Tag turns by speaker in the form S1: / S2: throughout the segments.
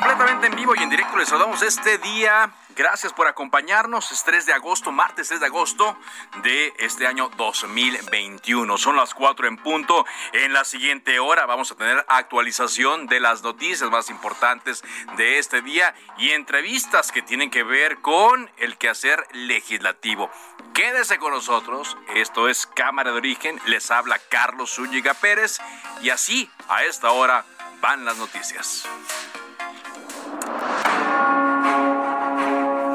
S1: Completamente en vivo y en directo les saludamos este día. Gracias por acompañarnos. Es 3 de agosto, martes 3 de agosto de este año 2021. Son las 4 en punto. En la siguiente hora vamos a tener actualización de las noticias más importantes de este día y entrevistas que tienen que ver con el quehacer legislativo. Quédese con nosotros. Esto es Cámara de Origen. Les habla Carlos Zúñiga Pérez. Y así, a esta hora, van las noticias.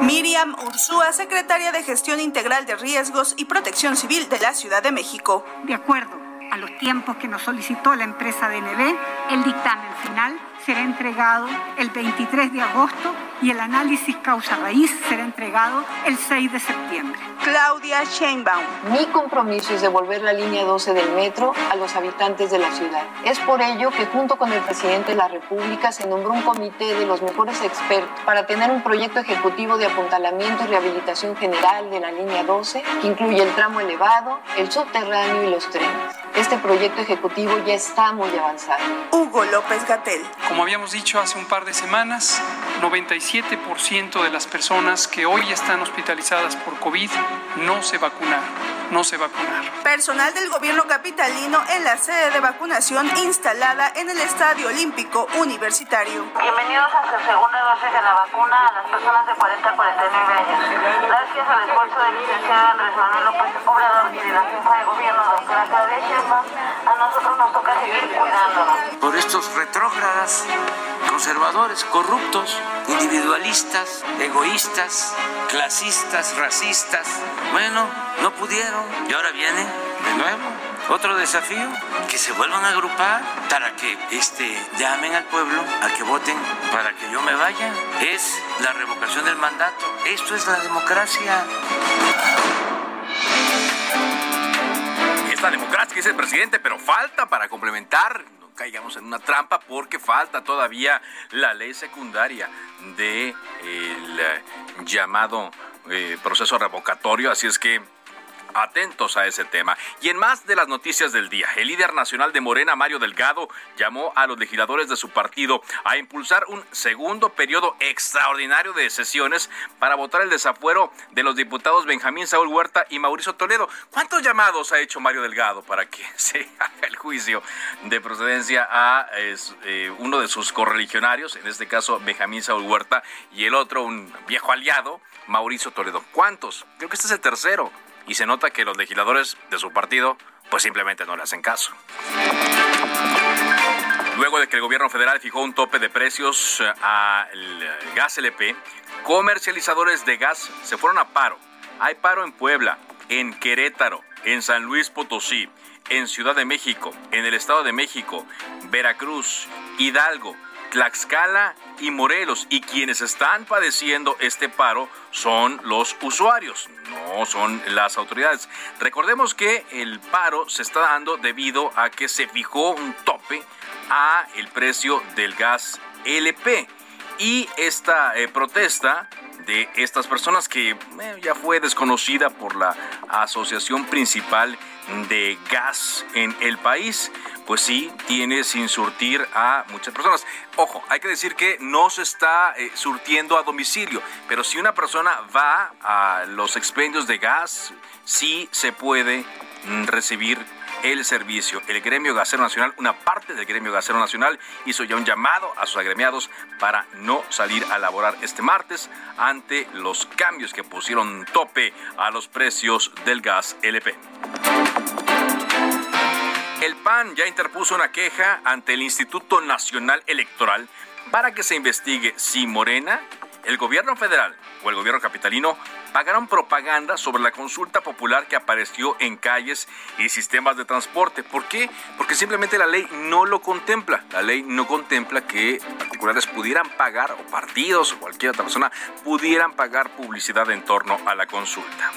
S2: Miriam Ursúa, secretaria de Gestión Integral de Riesgos y Protección Civil de la Ciudad de México.
S3: De acuerdo a los tiempos que nos solicitó la empresa DNB, el dictamen final será entregado el 23 de agosto y el análisis causa raíz será entregado el 6 de septiembre.
S2: Claudia Sheinbaum.
S4: Mi compromiso es devolver la línea 12 del metro a los habitantes de la ciudad. Es por ello que junto con el presidente de la República se nombró un comité de los mejores expertos para tener un proyecto ejecutivo de apuntalamiento y rehabilitación general de la línea 12 que incluye el tramo elevado, el subterráneo y los trenes. Este proyecto ejecutivo ya está muy avanzado.
S2: Hugo López Gatel.
S5: Como habíamos dicho hace un par de semanas, 97% de las personas que hoy están hospitalizadas por COVID no se vacunaron no se vacunaron.
S2: Personal del gobierno capitalino en la sede de vacunación instalada en el Estadio Olímpico Universitario.
S6: Bienvenidos a su segunda dosis de la vacuna a las personas de 40 a 49 años. Gracias al esfuerzo del licenciado Andrés Manuel López Obrador y de la jefa de gobierno, doctora Claudia A nosotros nos toca seguir cuidándonos.
S7: Por estos retrógradas, conservadores, corruptos, individualistas, egoístas, clasistas, racistas, bueno, no pudieron y ahora viene de nuevo otro desafío, que se vuelvan a agrupar para que este, llamen al pueblo a que voten para que yo me vaya. Es la revocación del mandato. Esto es la democracia.
S1: Es la democracia, dice el presidente, pero falta para complementar no caigamos en una trampa porque falta todavía la ley secundaria del de llamado eh, proceso revocatorio, así es que atentos a ese tema. Y en más de las noticias del día, el líder nacional de Morena, Mario Delgado, llamó a los legisladores de su partido a impulsar un segundo periodo extraordinario de sesiones para votar el desafuero de los diputados Benjamín Saúl Huerta y Mauricio Toledo. ¿Cuántos llamados ha hecho Mario Delgado para que se haga el juicio de procedencia a eh, uno de sus correligionarios, en este caso Benjamín Saúl Huerta, y el otro, un viejo aliado, Mauricio Toledo? ¿Cuántos? Creo que este es el tercero y se nota que los legisladores de su partido pues simplemente no le hacen caso. Luego de que el gobierno federal fijó un tope de precios eh, al gas LP, comercializadores de gas se fueron a paro. Hay paro en Puebla, en Querétaro, en San Luis Potosí, en Ciudad de México, en el Estado de México, Veracruz, Hidalgo, Tlaxcala y Morelos. Y quienes están padeciendo este paro son los usuarios, no son las autoridades. Recordemos que el paro se está dando debido a que se fijó un tope a el precio del gas LP. Y esta eh, protesta de estas personas que eh, ya fue desconocida por la asociación principal de gas en el país, pues sí, tiene sin surtir a muchas personas. Ojo, hay que decir que no se está eh, surtiendo a domicilio, pero si una persona va a los expendios de gas, sí se puede mm, recibir el servicio. El gremio gasero nacional, una parte del gremio gasero nacional, hizo ya un llamado a sus agremiados para no salir a laborar este martes ante los cambios que pusieron tope a los precios del gas LP. El PAN ya interpuso una queja ante el Instituto Nacional Electoral para que se investigue si Morena, el gobierno federal o el gobierno capitalino pagaron propaganda sobre la consulta popular que apareció en calles y sistemas de transporte. ¿Por qué? Porque simplemente la ley no lo contempla. La ley no contempla que particulares pudieran pagar, o partidos o cualquier otra persona pudieran pagar publicidad en torno a la consulta.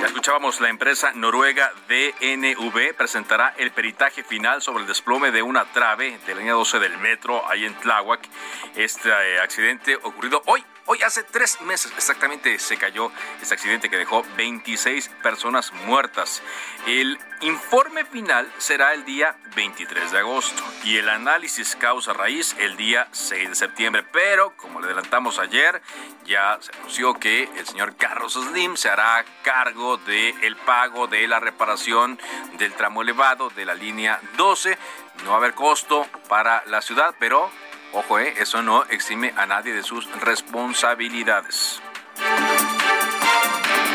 S1: Ya escuchábamos, la empresa noruega DNV presentará el peritaje final sobre el desplome de una trave de la línea 12 del metro ahí en Tláhuac. Este eh, accidente ocurrido hoy Hoy hace tres meses exactamente se cayó este accidente que dejó 26 personas muertas. El informe final será el día 23 de agosto y el análisis causa raíz el día 6 de septiembre. Pero, como le adelantamos ayer, ya se anunció que el señor Carlos Slim se hará cargo del pago de la reparación del tramo elevado de la línea 12. No va a haber costo para la ciudad, pero Ojo, eh, eso no exime a nadie de sus responsabilidades.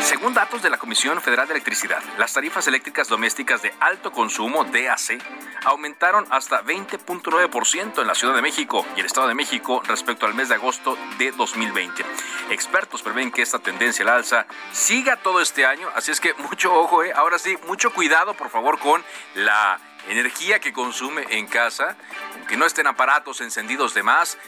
S1: Según datos de la Comisión Federal de Electricidad, las tarifas eléctricas domésticas de alto consumo DAC aumentaron hasta 20.9% en la Ciudad de México y el Estado de México respecto al mes de agosto de 2020. Expertos prevén que esta tendencia al alza siga todo este año, así es que mucho ojo, eh. ahora sí, mucho cuidado por favor con la energía que consume en casa, que no estén aparatos encendidos de más.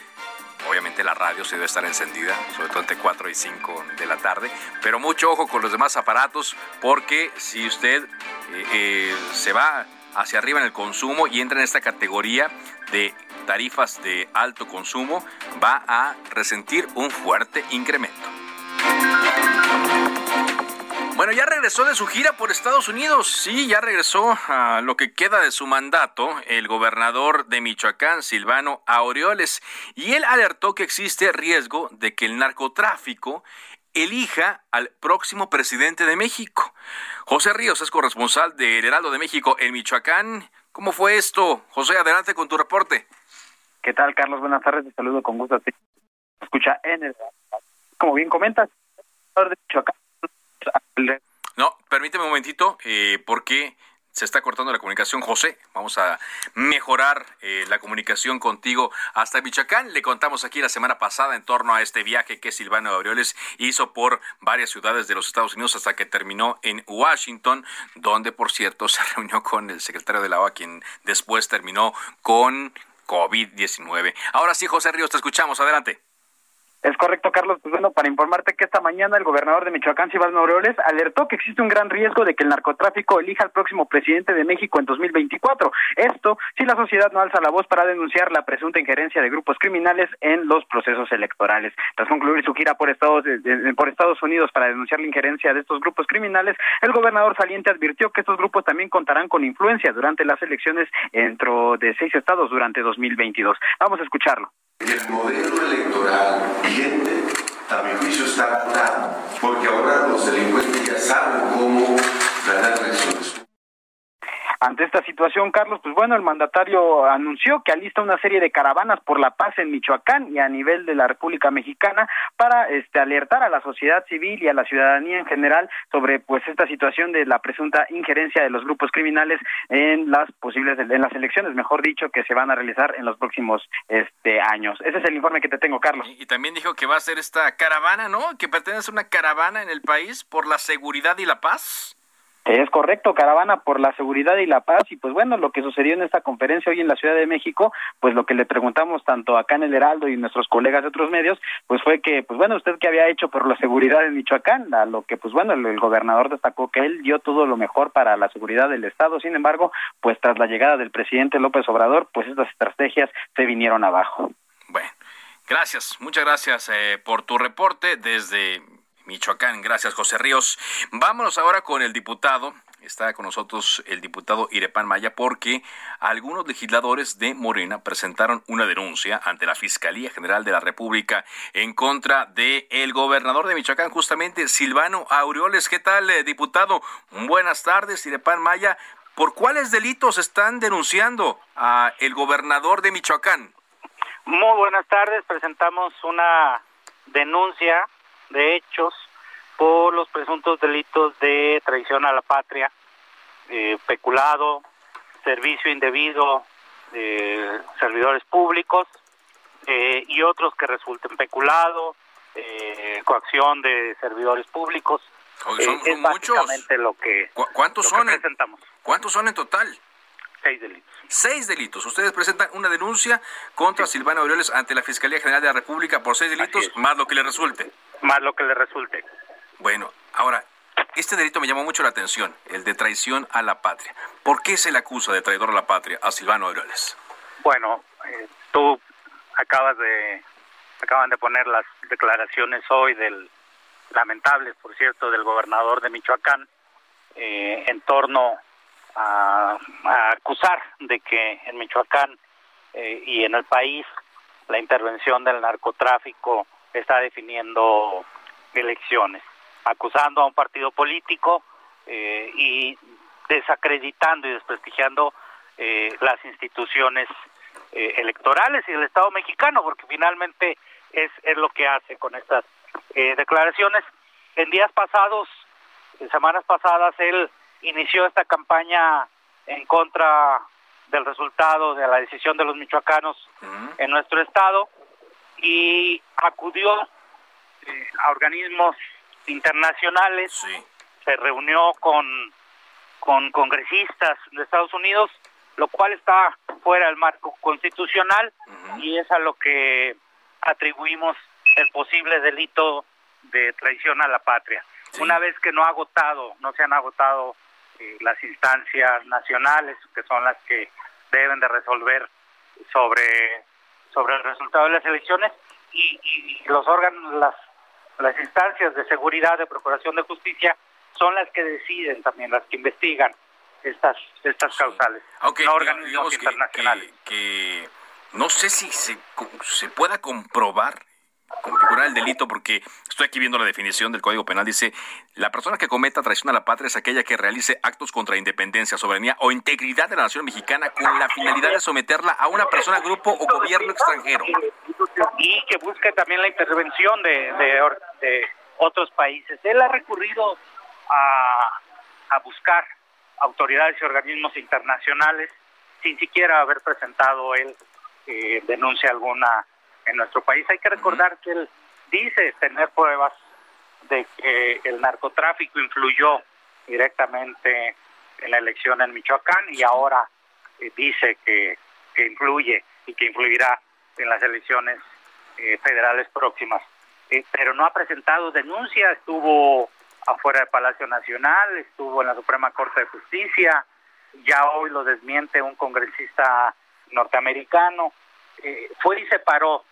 S1: Obviamente la radio se debe estar encendida, sobre todo entre 4 y 5 de la tarde, pero mucho ojo con los demás aparatos porque si usted eh, eh, se va hacia arriba en el consumo y entra en esta categoría de tarifas de alto consumo, va a resentir un fuerte incremento. Bueno, ya regresó de su gira por Estados Unidos. Sí, ya regresó a lo que queda de su mandato el gobernador de Michoacán, Silvano Aureoles. Y él alertó que existe riesgo de que el narcotráfico elija al próximo presidente de México. José Ríos es corresponsal del Heraldo de México en Michoacán. ¿Cómo fue esto? José, adelante con tu reporte.
S8: ¿Qué tal, Carlos? Buenas tardes. Te saludo con gusto. Escucha en el... Como bien comentas, de Michoacán
S1: no, permíteme un momentito, eh, porque se está cortando la comunicación. José, vamos a mejorar eh, la comunicación contigo hasta Michoacán. Le contamos aquí la semana pasada en torno a este viaje que Silvano Aureoles hizo por varias ciudades de los Estados Unidos hasta que terminó en Washington, donde, por cierto, se reunió con el secretario de la OA, quien después terminó con COVID-19. Ahora sí, José Ríos, te escuchamos. Adelante.
S8: Es correcto, Carlos. Pues bueno, para informarte que esta mañana el gobernador de Michoacán, Silvano Aureoles, alertó que existe un gran riesgo de que el narcotráfico elija al próximo presidente de México en 2024. Esto si la sociedad no alza la voz para denunciar la presunta injerencia de grupos criminales en los procesos electorales. Tras concluir su gira por Estados, por Estados Unidos para denunciar la injerencia de estos grupos criminales, el gobernador saliente advirtió que estos grupos también contarán con influencia durante las elecciones dentro de seis estados durante 2022. Vamos a escucharlo.
S9: El modelo electoral vigente, a mi juicio, está claro, porque ahora los delincuentes ya saben cómo ganar elecciones.
S8: Ante esta situación, Carlos, pues bueno, el mandatario anunció que alista una serie de caravanas por la paz en Michoacán y a nivel de la República Mexicana para este alertar a la sociedad civil y a la ciudadanía en general sobre pues esta situación de la presunta injerencia de los grupos criminales en las posibles en las elecciones, mejor dicho, que se van a realizar en los próximos este años. Ese es el informe que te tengo, Carlos.
S1: Y, y también dijo que va a ser esta caravana, ¿no? Que pertenece a una caravana en el país por la seguridad y la paz.
S8: Es correcto, caravana por la seguridad y la paz. Y pues bueno, lo que sucedió en esta conferencia hoy en la Ciudad de México, pues lo que le preguntamos tanto acá en el Heraldo y nuestros colegas de otros medios, pues fue que, pues bueno, usted qué había hecho por la seguridad en Michoacán, lo que pues bueno, el, el gobernador destacó que él dio todo lo mejor para la seguridad del Estado. Sin embargo, pues tras la llegada del presidente López Obrador, pues estas estrategias se vinieron abajo.
S1: Bueno, gracias, muchas gracias eh, por tu reporte desde Michoacán. Gracias, José Ríos. Vámonos ahora con el diputado está con nosotros el diputado Irepan Maya porque algunos legisladores de Morena presentaron una denuncia ante la Fiscalía General de la República en contra de el gobernador de Michoacán, justamente Silvano Aureoles. ¿Qué tal, eh, diputado? Buenas tardes, Irepan Maya. ¿Por cuáles delitos están denunciando a el gobernador de Michoacán?
S10: Muy buenas tardes. Presentamos una denuncia de hechos por los presuntos delitos de traición a la patria, eh, peculado, servicio indebido de servidores públicos eh, y otros que resulten peculado, eh, coacción de servidores públicos.
S1: son, es básicamente
S10: lo que
S1: ¿Cuántos son?
S10: presentamos.
S1: ¿Cuántos son en total?
S10: Seis delitos.
S1: Seis delitos. Ustedes presentan una denuncia contra Silvano Aureoles ante la Fiscalía General de la República por seis delitos, más lo que le resulte.
S10: Más lo que le resulte.
S1: Bueno, ahora, este delito me llamó mucho la atención, el de traición a la patria. ¿Por qué se le acusa de traidor a la patria a Silvano Aureoles?
S10: Bueno, eh, tú acabas de acaban de poner las declaraciones hoy del lamentables, por cierto, del gobernador de Michoacán eh, en torno a, acusar de que en Michoacán eh, y en el país la intervención del narcotráfico está definiendo elecciones acusando a un partido político eh, y desacreditando y desprestigiando eh, las instituciones eh, electorales y el Estado mexicano, porque finalmente es, es lo que hace con estas declaraciones. En días pasados, en semanas pasadas, él inició esta campaña en contra del resultado de la decisión de los michoacanos en nuestro estado y acudió a organismos internacionales, se reunió con, con congresistas de Estados Unidos, lo cual está fuera del marco constitucional y es a lo que atribuimos el posible delito de traición a la patria. Una vez que no ha agotado, no se han agotado eh, las instancias nacionales, que son las que deben de resolver sobre, sobre el resultado de las elecciones, y, y los órganos, las las instancias de seguridad de procuración de justicia son las que deciden también, las que investigan estas estas causales,
S1: Aunque,
S10: no organismos internacionales.
S1: Que, no sé si se, se pueda comprobar configurar el delito porque estoy aquí viendo la definición del Código Penal dice la persona que cometa traición a la patria es aquella que realice actos contra independencia, soberanía o integridad de la nación mexicana con la finalidad de someterla a una persona, grupo o gobierno extranjero
S10: y que busque también la intervención de, de, otros países. Él ha recurrido a, a buscar autoridades y organismos internacionales sin siquiera haber presentado él eh, denuncia alguna en nuestro país. Hay que recordar que él dice tener pruebas de que el narcotráfico influyó directamente en la elección en Michoacán y ahora eh, dice que, que influye y que influirá en las elecciones eh, federales próximas. Eh, pero no ha presentado denuncia, estuvo afuera del Palacio Nacional, estuvo en la Suprema Corte de Justicia, ya hoy lo desmiente un congresista norteamericano, fue y se paró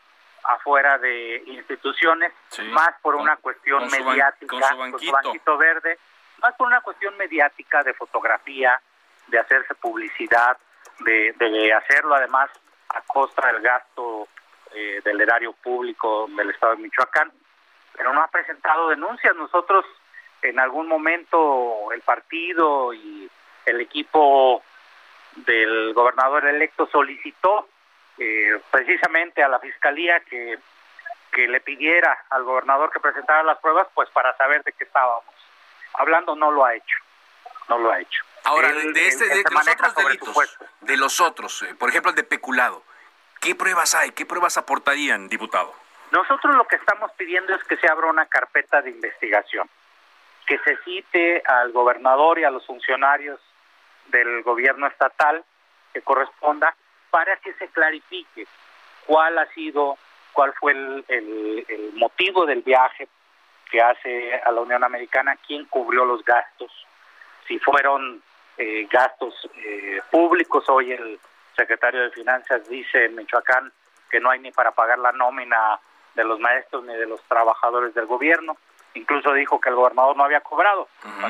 S10: afuera de instituciones, más por una cuestión mediática, con su, banquito verde, más por una cuestión mediática de fotografía, de hacerse publicidad, de, de hacerlo además a costa del gasto eh, del erario público del Estado de Michoacán, pero no ha presentado denuncias. Nosotros en algún momento el partido y el equipo del gobernador electo solicitó eh, precisamente a la fiscalía que, que le pidiera al gobernador que presentara las pruebas, pues para saber de qué estábamos hablando, no lo ha hecho, no lo ha hecho.
S1: Ahora, de, este, de, los otros delitos, de los otros, eh, por ejemplo el de peculado, ¿Qué pruebas hay? ¿Qué pruebas aportarían, diputado?
S10: Nosotros lo que estamos pidiendo es que se abra una carpeta de investigación, que se cite al gobernador y a los funcionarios del gobierno estatal que corresponda para que se clarifique cuál ha sido, cuál fue el, motivo del viaje que hace a la Unión Americana, quién cubrió los gastos, si fueron eh, gastos eh, públicos, hoy el secretario de Finanzas dice en Michoacán que no hay ni para pagar la nómina de los maestros ni de los trabajadores del gobierno. Incluso dijo que el gobernador no había cobrado.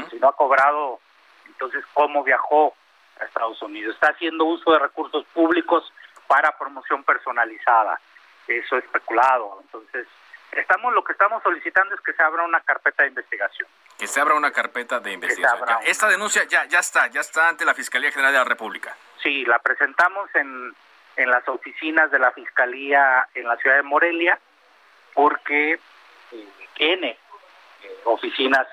S10: si no ha cobrado, Entonces, ¿cómo viajó a Estados Unidos? Está haciendo uso de recursos públicos para promoción personalizada. Eso es especulado. Entonces, estamos lo que estamos solicitando es que se abra una carpeta de investigación.
S1: Que se abra una carpeta de investigación. Esta denuncia ya, ya está, ya está ante la Fiscalía General de la República.
S10: Sí, la presentamos en, en las oficinas de la Fiscalía en la ciudad de Morelia, porque eh, tiene eh, oficinas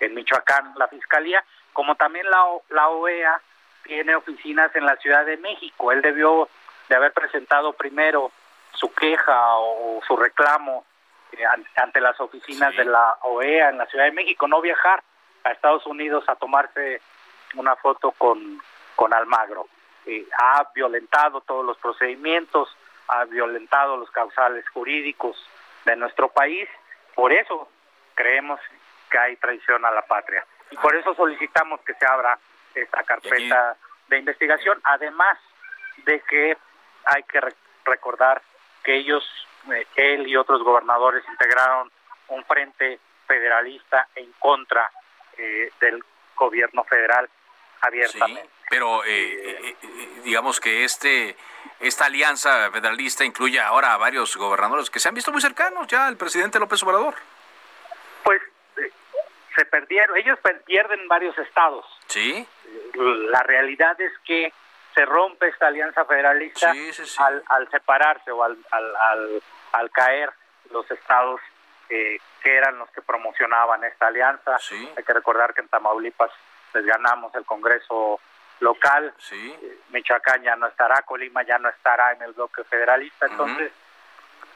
S10: en Michoacán la Fiscalía, como también la, la OEA tiene oficinas en la Ciudad de México. Él debió de haber presentado primero su queja o su reclamo eh, ante las oficinas de la OEA en la Ciudad de México, no viajar a Estados Unidos a tomarse una foto con, con Almagro. Eh, ha violentado todos los procedimientos, ha violentado los causales jurídicos de nuestro país, por eso creemos que hay traición a la patria. Y por eso solicitamos que se abra esta carpeta de investigación, además de que hay que recordar que ellos, eh, él y otros gobernadores integraron un frente federalista en contra eh, del gobierno federal abiertamente.
S1: pero eh, digamos que este esta alianza federalista incluye ahora a varios gobernadores que se han visto muy cercanos ya al presidente López Obrador.
S10: Pues se perdieron, ellos pierden varios estados.
S1: Sí.
S10: La realidad es que se rompe esta alianza federalista Al, al, separarse o al, al, al, caer los estados eh, que eran los que promocionaban esta alianza. Hay que recordar que en Tamaulipas les ganamos el Congreso local,
S1: eh,
S10: Michoacán ya no estará, Colima ya no estará en el bloque federalista, entonces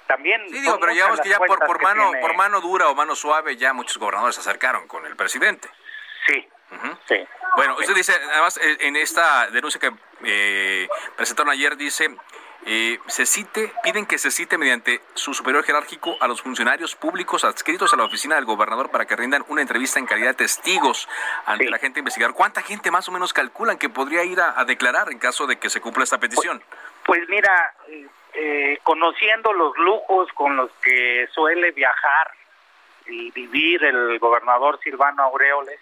S10: también...
S1: Sí, digo, pero digamos que ya por, por, mano, por mano dura o mano suave ya muchos gobernadores se acercaron con el presidente.
S10: Sí, sí.
S1: Bueno, usted dice, además, eh, en esta denuncia que eh, presentaron ayer, dice, eh, se cite, piden que se cite mediante su superior jerárquico a los funcionarios públicos adscritos a la oficina del gobernador para que rindan una entrevista en calidad de testigos ante la gente investigar. ¿Cuánta gente más o menos calculan que podría ir a, declarar en caso de que se cumpla esta petición?
S10: Pues, pues mira, eh, conociendo los lujos con los que suele viajar y vivir el gobernador Silvano Aureoles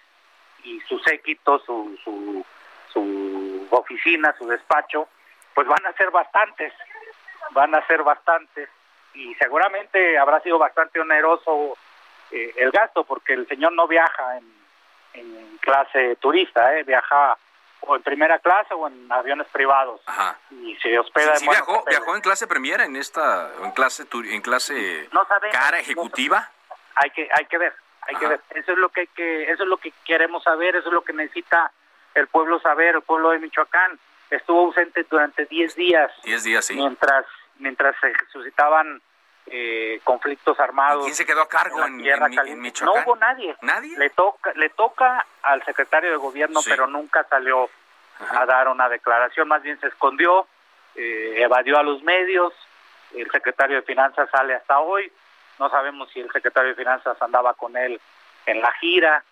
S10: y su séquito, su, su, su oficina, su despacho, pues van a ser bastantes, van a ser bastantes. Y seguramente habrá sido bastante oneroso eh, el gasto porque el señor no viaja en, clase turista, eh, viaja o en primera clase o en aviones privados. Y se hospeda
S1: sí, viajó, viajó en clase premiera en esta en clase en clase cara ejecutiva.
S10: Hay que hay que ver hay que ver eso es lo que hay que eso es lo que queremos saber eso es lo que necesita el pueblo saber el pueblo de Michoacán estuvo ausente durante 10 días.
S1: 10 días, sí.
S10: Mientras, mientras se suscitaban eh, conflictos armados.
S1: ¿Quién se quedó a cargo en, Michoacán?
S10: No hubo nadie.
S1: ¿Nadie?
S10: Le toca, le toca al secretario de gobierno, pero nunca salió a dar una declaración, más bien se escondió, eh, evadió a los medios, el secretario de Finanzas sale hasta hoy, no sabemos si el secretario de Finanzas andaba con él en la gira,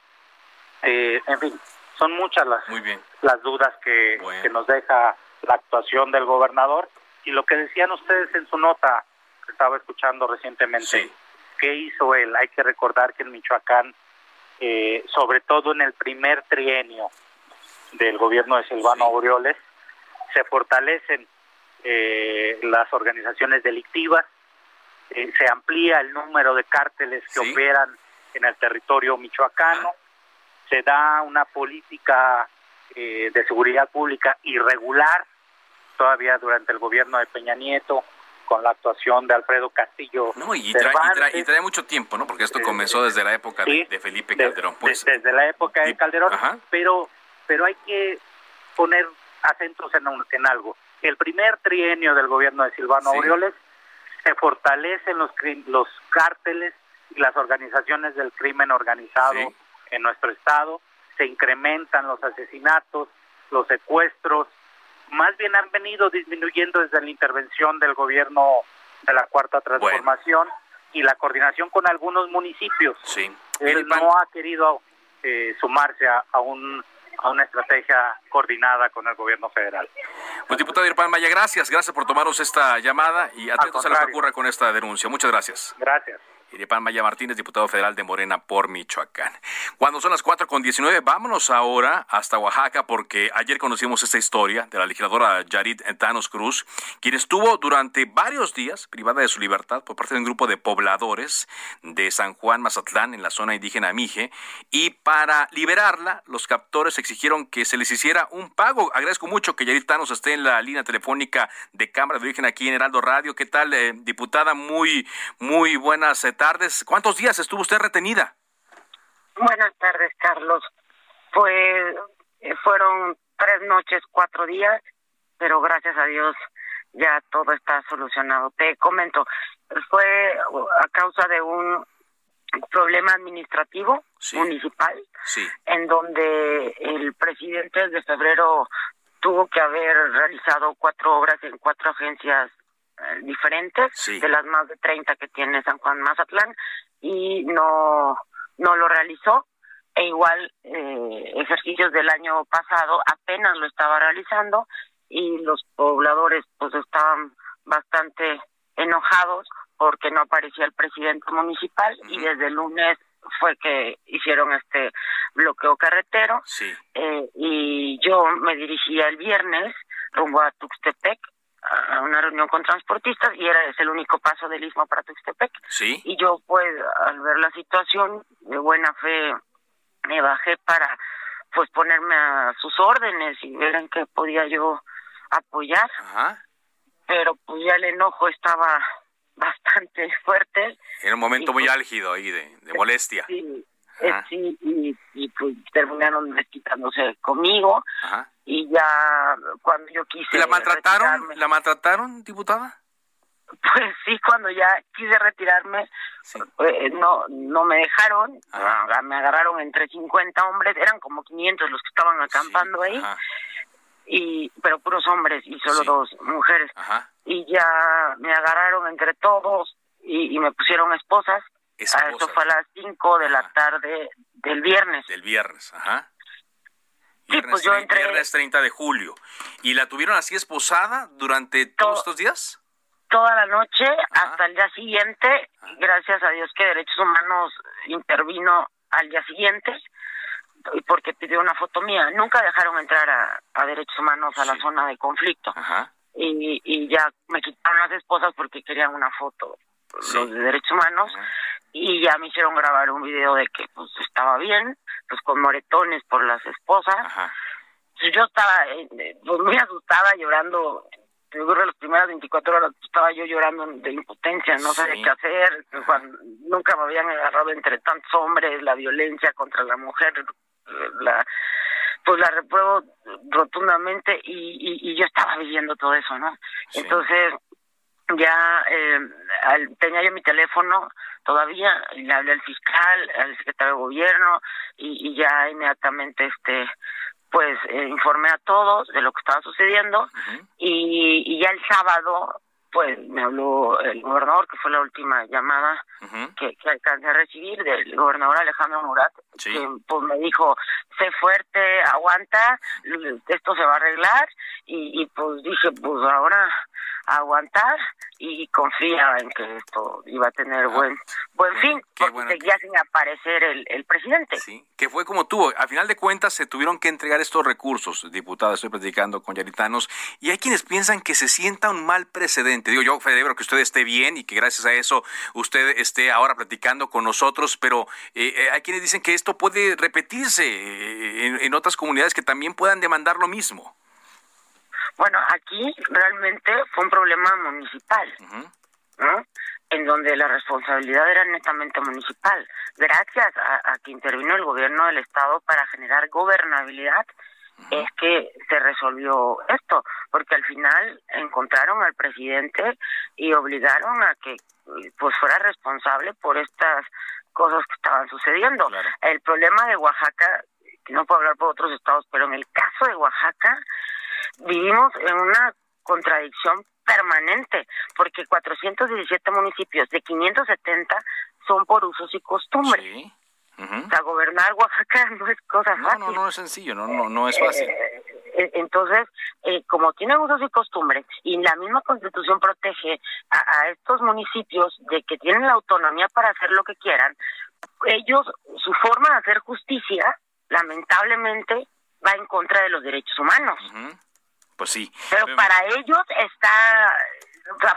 S10: eh, en fin, son muchas las, las dudas que, nos deja la actuación del gobernador. Y lo que decían ustedes en su nota que estaba escuchando recientemente. ¿Qué hizo él? Hay que recordar que en Michoacán, eh, sobre todo en el primer trienio del gobierno de Silvano Aureoles, se fortalecen eh, las organizaciones delictivas, eh, se amplía el número de cárteles que operan en el territorio michoacano, se da una política eh, de seguridad pública irregular todavía durante el gobierno de Peña Nieto con la actuación de Alfredo Castillo.
S1: No, y, trae, mucho tiempo, ¿no? Porque esto comenzó desde la época de, Felipe Calderón. Pues.
S10: desde la época de Calderón, pero pero hay que poner acentos en, en algo. El primer trienio del gobierno de Silvano Aureoles se fortalecen los, los cárteles y las organizaciones del crimen organizado en nuestro estado, se incrementan los asesinatos, los secuestros, más bien han venido disminuyendo desde la intervención del gobierno de la Cuarta Transformación y la coordinación con algunos municipios.
S1: Sí.
S10: Él no ha querido eh, sumarse a, a, un, a una estrategia coordinada con el gobierno federal.
S1: Pues diputado Irpán Maya, gracias, gracias por tomaros esta llamada y atentos a lo que ocurra con esta denuncia. Muchas gracias.
S10: Gracias.
S1: Iripan Maya Martínez, diputado federal de Morena por Michoacán. Cuando son las 4 con 19, vámonos ahora hasta Oaxaca porque ayer conocimos esta historia de la legisladora Yarit Thanos Cruz, quien estuvo durante varios días privada de su libertad por parte de un grupo de pobladores de San Juan Mazatlán en la zona indígena Mije y para liberarla los captores exigieron que se les hiciera un pago. Agradezco mucho que Yarit Thanos esté en la línea telefónica de Cámara de Origen aquí en Heraldo Radio. ¿Qué tal, eh, diputada? Muy, muy buenas tardes eh, tardes. ¿Cuántos días estuvo usted retenida?
S11: Buenas tardes, Carlos. Pues eh, fueron tres noches, cuatro días, pero gracias a Dios ya todo está solucionado. Te comento, fue a causa de un problema administrativo municipal, en donde el presidente de febrero tuvo que haber realizado cuatro obras en cuatro agencias eh, diferentes de las más de 30 que tiene San Juan Mazatlán y no no lo realizó. E igual eh, ejercicios del año pasado apenas lo estaba realizando y los pobladores pues estaban bastante enojados porque no aparecía el presidente municipal y desde el lunes fue que hicieron este bloqueo carretero. Eh, y yo me dirigía el viernes rumbo a Tuxtepec a una reunión con transportistas y era es el único paso del istmo para Tuxtepec.
S1: Sí.
S11: Y yo pues al ver la situación de buena fe me bajé para pues ponerme a sus órdenes y ver en qué podía yo apoyar. Pero pues ya el enojo estaba bastante fuerte.
S1: Era un momento muy pues álgido ahí de, de molestia.
S11: Sí, eh, sí, y, y, pues terminaron desquitándose conmigo. Y ya cuando yo quise
S1: la maltrataron la maltrataron diputada
S11: pues sí cuando ya quise retirarme eh, no no me dejaron. Me agarraron entre 50 hombres. Eran como 500 los que estaban acampando ahí. y pero puros hombres y solo dos mujeres. Y ya me agarraron entre todos y, y me pusieron esposas Ah, eso fue a las 5 de la tarde del viernes.
S1: Del viernes, ajá. sí, pues yo entré... Viernes 30 de julio. ¿Y la tuvieron así esposada durante todos estos días?
S11: Toda la noche hasta el día siguiente. Gracias a Dios que Derechos Humanos intervino al día siguiente porque pidió una foto mía. Nunca dejaron entrar a, Derechos Humanos a la zona de conflicto. Ajá. Y, y ya me quitaron las esposas porque querían una foto los de derechos humanos y ya me hicieron grabar un video de que pues estaba bien, pues con moretones por las esposas. Pues, yo estaba eh, pues, muy asustada, llorando. Seguro las primeras 24 horas estaba yo llorando de impotencia, no sabía qué hacer. nunca me habían agarrado entre tantos hombres, la violencia contra la mujer, la pues la repruebo rotundamente y, y, yo estaba viviendo todo eso, ¿no? Entonces, ya eh, tenía yo mi teléfono todavía le hablé al fiscal al secretario de gobierno y, y ya inmediatamente este pues eh, informé a todos de lo que estaba sucediendo y, y ya el sábado pues me habló el gobernador, que fue la última llamada que, que, alcancé a recibir del gobernador Alejandro Murat, que pues me dijo, sé fuerte, aguanta, esto se va a arreglar, y, y pues dije, pues ahora aguantar y confía en que esto iba a tener ah, buen buen fin, porque seguía sin aparecer el, el presidente.
S1: Sí, que fue como tuvo. A final de cuentas se tuvieron que entregar estos recursos, diputada, estoy platicando con Yaritanos, y hay quienes piensan que se sienta un mal precedente. Digo, yo celebro que usted esté bien y que gracias a eso usted esté ahora platicando con nosotros, pero eh, eh, hay quienes dicen que esto puede repetirse eh, en, en otras comunidades que también puedan demandar lo mismo.
S11: Bueno, aquí realmente fue un problema municipal, ¿no? En donde la responsabilidad era netamente municipal. Gracias a, que intervino el gobierno del Estado para generar gobernabilidad, es que se resolvió esto, porque al final encontraron al presidente y obligaron a que pues fuera responsable por estas cosas que estaban sucediendo. El problema de Oaxaca, no puedo hablar por otros estados, pero en el caso de Oaxaca, vivimos en una contradicción permanente, porque 417 municipios de 570 son por usos y costumbres. O sea, gobernar Oaxaca no es cosa fácil.
S1: No, no, no es sencillo, no, no, no es fácil.
S11: Eh, eh, entonces, eh, como tienen usos y costumbres, y la misma constitución protege a, estos municipios de que tienen la autonomía para hacer lo que quieran, ellos, su forma de hacer justicia, lamentablemente, va en contra de los derechos humanos.
S1: Pues sí.
S11: Pero, para ellos está,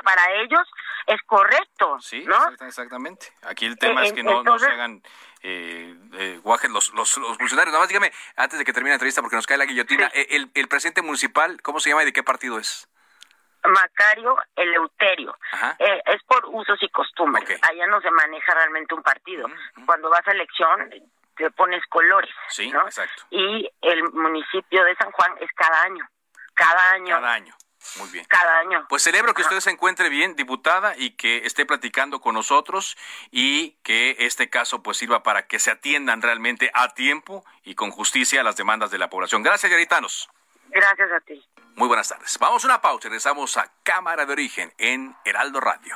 S11: para ellos es correcto.
S1: Sí,
S11: ¿no?
S1: exactamente. Aquí el tema es que no, no se hagan eh, eh, guajes los, los, funcionarios. Nada más dígame, antes de que termine la entrevista, porque nos cae la guillotina, eh, el, el presidente municipal, ¿cómo se llama y de qué partido es?
S11: Macario Eleuterio. Eh, es por usos y costumbres. Allá no se maneja realmente un partido. Cuando vas a elección, te pones colores.
S1: Sí,
S11: ¿no?
S1: exacto.
S11: Y el municipio de San Juan es cada año. Cada año.
S1: Cada año. Muy bien.
S11: Cada año.
S1: Pues celebro que usted se encuentre bien, diputada, y que esté platicando con nosotros y que este caso pues sirva para que se atiendan realmente a tiempo y con justicia las demandas de la población. Gracias, Yaritanos.
S11: Gracias a ti.
S1: Muy buenas tardes. Vamos a una pausa y regresamos a Cámara de Origen en Heraldo Radio.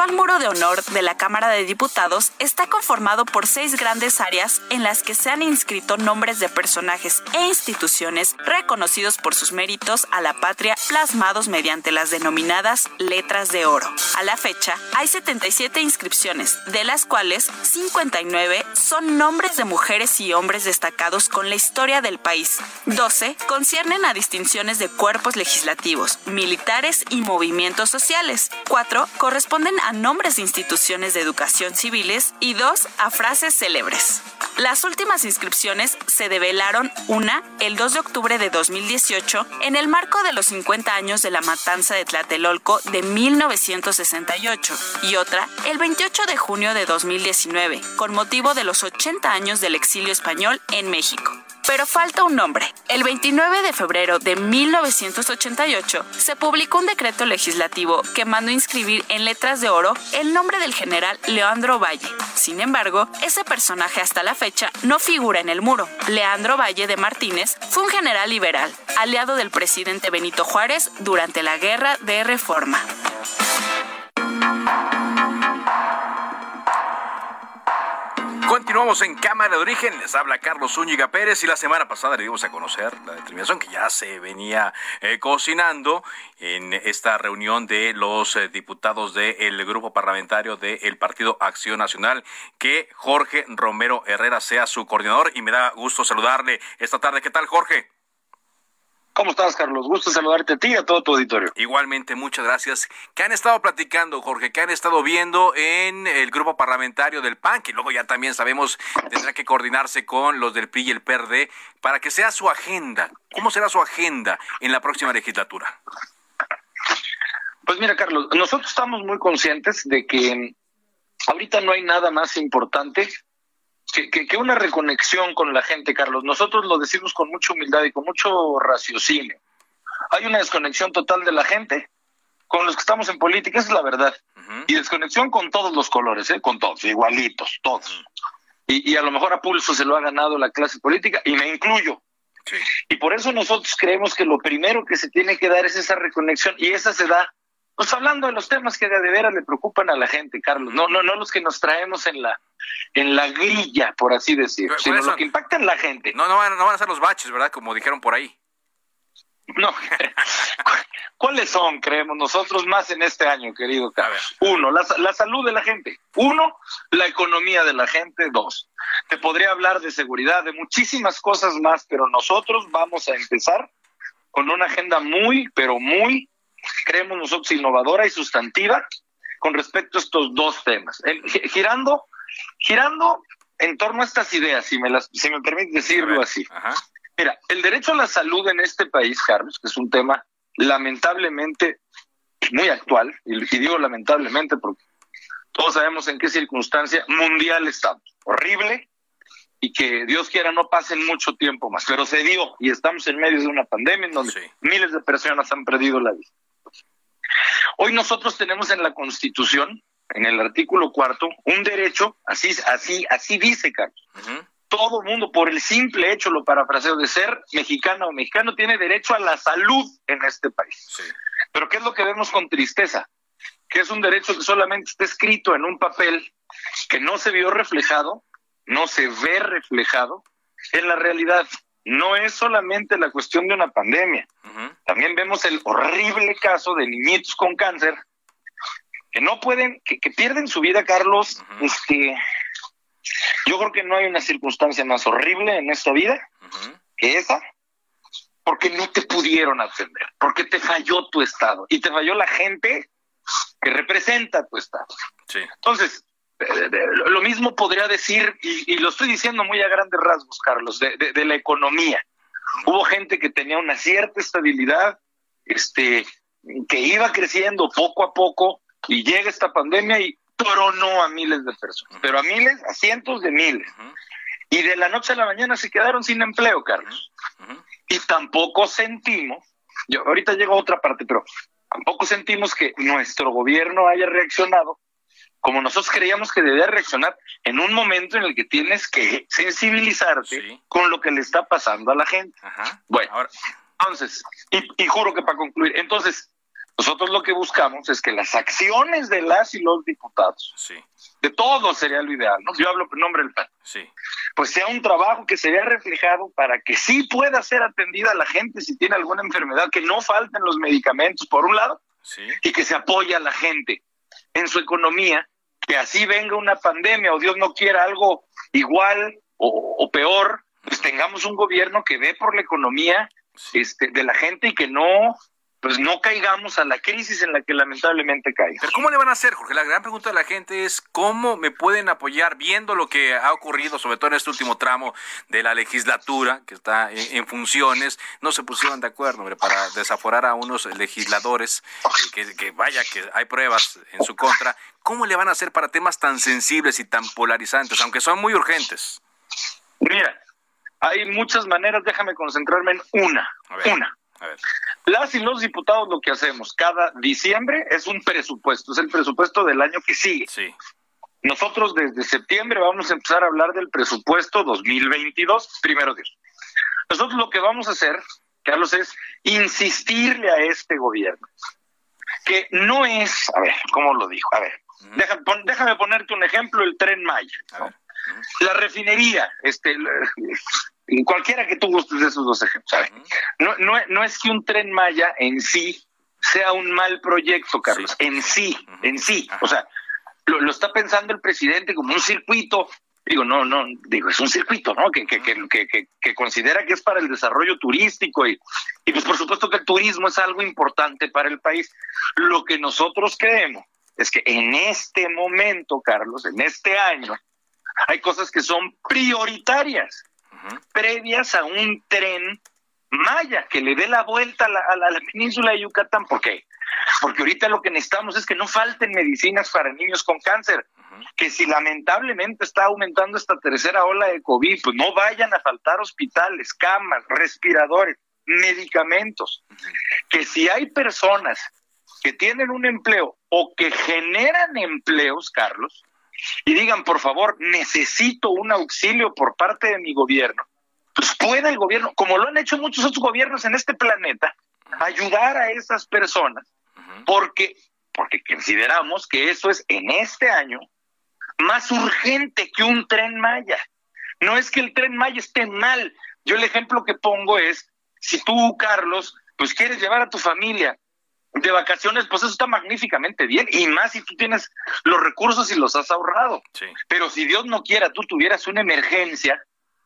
S12: Actual muro de honor de la Cámara de Diputados está conformado por seis grandes áreas en las que se han inscrito nombres de personajes e instituciones reconocidos por sus méritos a la patria plasmados mediante las denominadas letras de oro. A la fecha, hay 77 inscripciones, de las cuales 59 son nombres de mujeres y hombres destacados con la historia del país. 12 conciernen a distinciones de cuerpos legislativos, militares y movimientos sociales. 4 corresponden a nombres de instituciones de educación civiles y dos a frases célebres. Las últimas inscripciones se develaron una el 2 de octubre de 2018 en el marco de los 50 años de la matanza de Tlatelolco de 1968 y otra el 28 de junio de 2019 con motivo de los 80 años del exilio español en México. Pero falta un nombre. El 29 de febrero de 1988 se publicó un decreto legislativo que mandó inscribir en letras de oro el nombre del general Leandro Valle. Sin embargo, ese personaje hasta la fecha no figura en el muro. Leandro Valle de Martínez fue un general liberal, aliado del presidente Benito Juárez durante la Guerra de Reforma.
S1: Continuamos en Cámara de Origen, les habla Carlos Zúñiga Pérez y la semana pasada le dimos a conocer la determinación que ya se venía eh, cocinando en esta reunión de los eh, diputados del grupo parlamentario del Partido Acción Nacional, que Jorge Romero Herrera sea su coordinador y me da gusto saludarle esta tarde. ¿Qué tal, Jorge?
S13: ¿Cómo estás, Carlos? Gusto saludarte a ti y a todo tu auditorio.
S1: Igualmente, muchas gracias. ¿Qué han estado platicando, Jorge? ¿Qué han estado viendo en el grupo parlamentario del PAN? Que luego ya también sabemos tendrá que coordinarse con los del PRI y el PRD para que sea su agenda. ¿Cómo será su agenda en la próxima legislatura?
S13: Pues mira, Carlos, nosotros estamos muy conscientes de que ahorita no hay nada más importante que, una reconexión con la gente, Carlos. Nosotros lo decimos con mucha humildad y con mucho raciocinio. Hay una desconexión total de la gente con los que estamos en política, esa es la verdad. Y desconexión con todos los colores, ¿eh? con todos, igualitos, todos. y, y, a lo mejor a pulso se lo ha ganado la clase política, y me incluyo. Y por eso nosotros creemos que lo primero que se tiene que dar es esa reconexión, y esa se da pues hablando de los temas que de, veras le preocupan a la gente, Carlos, no, no, no los que nos traemos en la, en la grilla, por así decirlo, sino lo que impacta en la gente.
S1: No, no van, no van a ser los baches, ¿verdad? Como dijeron por ahí.
S13: No, ¿cuáles son, creemos nosotros, más en este año, querido Carlos? Uno, la, la, salud de la gente. Uno, la economía de la gente. Dos, te podría hablar de seguridad, de muchísimas cosas más, pero nosotros vamos a empezar con una agenda muy, pero muy, creemos nosotros, innovadora y sustantiva con respecto a estos dos temas. girando, girando en torno a estas ideas, si me, las, si me permite decirlo así. Mira, el derecho a la salud en este país, Carlos, que es un tema lamentablemente muy actual, y digo lamentablemente porque todos sabemos en qué circunstancia mundial estamos. Horrible, y que Dios quiera no pasen mucho tiempo más, pero se dio y estamos en medio de una pandemia en donde miles de personas han perdido la vida. Hoy nosotros tenemos en la Constitución, en el artículo cuarto, un derecho, así, así, así dice Carlos, todo mundo, por el simple hecho, lo parafraseo, de ser mexicano o mexicano, tiene derecho a la salud en este país. Pero ¿qué es lo que vemos con tristeza? Que es un derecho que solamente está escrito en un papel que no se vio reflejado, no se ve reflejado en la realidad. No es solamente la cuestión de una pandemia. También vemos el horrible caso de niñitos con cáncer que no pueden, que, pierden su vida, Carlos, este, yo creo que no hay una circunstancia más horrible en esta vida que esa, porque no te pudieron atender, porque te falló tu Estado y te falló la gente que representa tu Estado. Entonces, lo mismo podría decir, y, lo estoy diciendo muy a grandes rasgos, Carlos, de, la economía. Hubo gente que tenía una cierta estabilidad, este, que iba creciendo poco a poco, y llega esta pandemia y tronó a miles de personas, pero a miles, a cientos de miles. Y de la noche a la mañana se quedaron sin empleo, Carlos. Y tampoco sentimos, yo ahorita llego a otra parte, pero tampoco sentimos que nuestro gobierno haya reaccionado como nosotros creíamos que debía reaccionar en un momento en el que tienes que sensibilizarte con lo que le está pasando a la gente. Bueno, entonces, y, y juro que para concluir, entonces, nosotros lo que buscamos es que las acciones de las y los diputados, de todos sería lo ideal, ¿no? Yo hablo por nombre del PAN, pues sea un trabajo que se vea reflejado para que sí pueda ser atendida la gente si tiene alguna enfermedad, que no falten los medicamentos, por un lado, y que se apoye a la gente en su economía, que así venga una pandemia o Dios no quiera algo igual o, peor, pues tengamos un gobierno que ve por la economía este, de la gente y que no pues no caigamos a la crisis en la que lamentablemente cae.
S1: Pero ¿cómo le van a hacer, Jorge? La gran pregunta de la gente es cómo me pueden apoyar viendo lo que ha ocurrido, sobre todo en este último tramo de la legislatura que está en, funciones. No se pusieron de acuerdo hombre, para desaforar a unos legisladores, que, que vaya que hay pruebas en su contra. ¿Cómo le van a hacer para temas tan sensibles y tan polarizantes, aunque son muy urgentes?
S13: Mira, hay muchas maneras, déjame concentrarme en una. Una las y los diputados lo que hacemos cada diciembre es un presupuesto, es el presupuesto del año que sigue.
S1: Sí.
S13: Nosotros desde septiembre vamos a empezar a hablar del presupuesto 2022, primero Dios. Nosotros lo que vamos a hacer, Carlos, es insistirle a este gobierno que no es, a ver, ¿cómo lo dijo? A ver, déjame, ponerte un ejemplo, el tren Maya. La refinería, este, cualquiera que tú gustes de esos dos ejemplos. No, no, no, es que un tren Maya en sí sea un mal proyecto, Carlos, en sí, en sí. O sea, lo, está pensando el presidente como un circuito. Digo, no, no, digo, es un circuito, ¿no? Que, que, que, que, considera que es para el desarrollo turístico y, y pues por supuesto que el turismo es algo importante para el país. Lo que nosotros creemos es que en este momento, Carlos, en este año, hay cosas que son prioritarias previas a un tren Maya que le dé la vuelta a la, península de Yucatán. ¿Por qué? Porque ahorita lo que necesitamos es que no falten medicinas para niños con cáncer. Que si lamentablemente está aumentando esta tercera ola de COVID, pues no vayan a faltar hospitales, camas, respiradores, medicamentos. Que si hay personas que tienen un empleo o que generan empleos, Carlos, y digan, por favor, necesito un auxilio por parte de mi gobierno, pues puede el gobierno, como lo han hecho muchos otros gobiernos en este planeta, ayudar a esas personas, porque, porque consideramos que eso es en este año más urgente que un tren Maya. No es que el tren Maya esté mal. Yo el ejemplo que pongo es, si tú, Carlos, pues quieres llevar a tu familia de vacaciones, pues eso está magníficamente bien, y más si tú tienes los recursos y los has ahorrado. Pero si Dios no quiera, tú tuvieras una emergencia,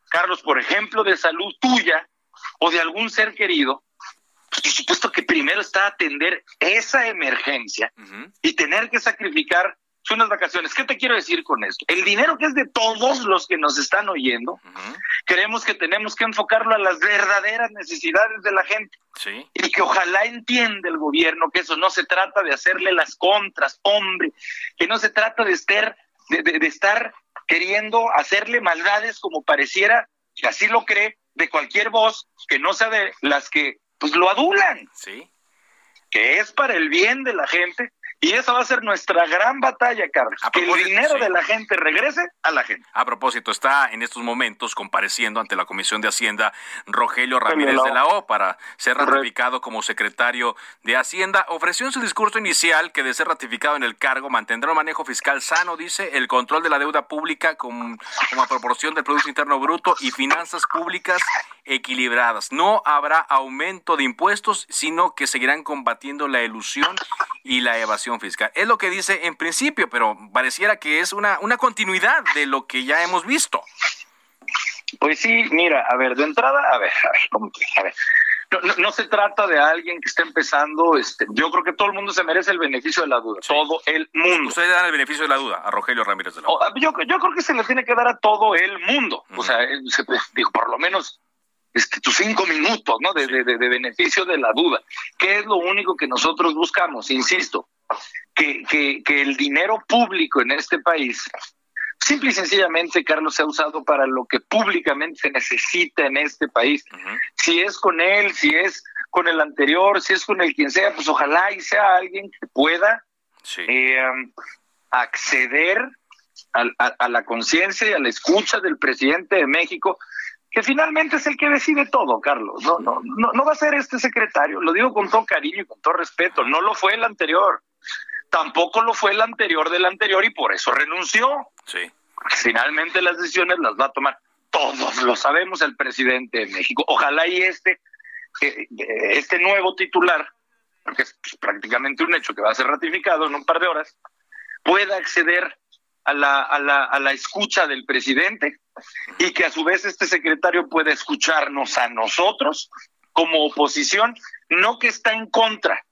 S13: Carlos, por ejemplo, de salud tuya o de algún ser querido, pues por supuesto que primero está atender esa emergencia y tener que sacrificar unas vacaciones. ¿Qué te quiero decir con esto? El dinero que es de todos los que nos están oyendo, creemos que tenemos que enfocarlo a las verdaderas necesidades de la gente. Y que ojalá entienda el gobierno que eso no se trata de hacerle las contras, hombre, que no se trata de estar, de, estar queriendo hacerle maldades como pareciera, que así lo cree, de cualquier voz que no sea de las que pues lo adulan.
S1: Sí.
S13: Que es para el bien de la gente y esa va a ser nuestra gran batalla, Carlos. Que el dinero de la gente regrese a la gente.
S1: A propósito, está en estos momentos compareciendo ante la Comisión de Hacienda Rogelio Ramírez de la O para ser ratificado como secretario de Hacienda. Ofreció en su discurso inicial que de ser ratificado en el cargo mantendrá un manejo fiscal sano, dice, el control de la deuda pública como, como proporción del Producto Interno Bruto y finanzas públicas equilibradas. No habrá aumento de impuestos, sino que seguirán combatiendo la ilusión y la evasión fiscal. Es lo que dice en principio, pero pareciera que es una, una continuidad de lo que ya hemos visto.
S13: Pues sí, mira, a ver, de entrada, a ver, a ver, ¿cómo, a ver. No, se trata de alguien que esté empezando, este, yo creo que todo el mundo se merece el beneficio de la duda, todo el mundo.
S1: Usted le da el beneficio de la duda a Rogelio Ramírez de la
S13: yo, yo, creo que se le tiene que dar a todo el mundo, o sea, digo, por lo menos este, tus cinco minutos ¿no? De, de, beneficio de la duda. ¿Qué es lo único que nosotros buscamos? Insisto, que, que, que el dinero público en este país simple y sencillamente, Carlos, se ha usado para lo que públicamente se necesita en este país. Si es con él, si es con el anterior, si es con el quien sea, pues ojalá y sea alguien que pueda eh, acceder a, la conciencia y a la escucha del presidente de México que finalmente es el que decide todo, Carlos. No, no, no, no va a ser este secretario, lo digo con todo cariño y con todo respeto, no lo fue el anterior, tampoco lo fue el anterior del anterior y por eso renunció.
S1: Sí.
S13: finalmente las decisiones las va a tomar, todos lo sabemos, el presidente de México. Ojalá y este, este nuevo titular, porque es prácticamente un hecho que va a ser ratificado en un par de horas, pueda acceder a la, a la, a la escucha del presidente y que a su vez este secretario pueda escucharnos a nosotros como oposición, no que está en contra.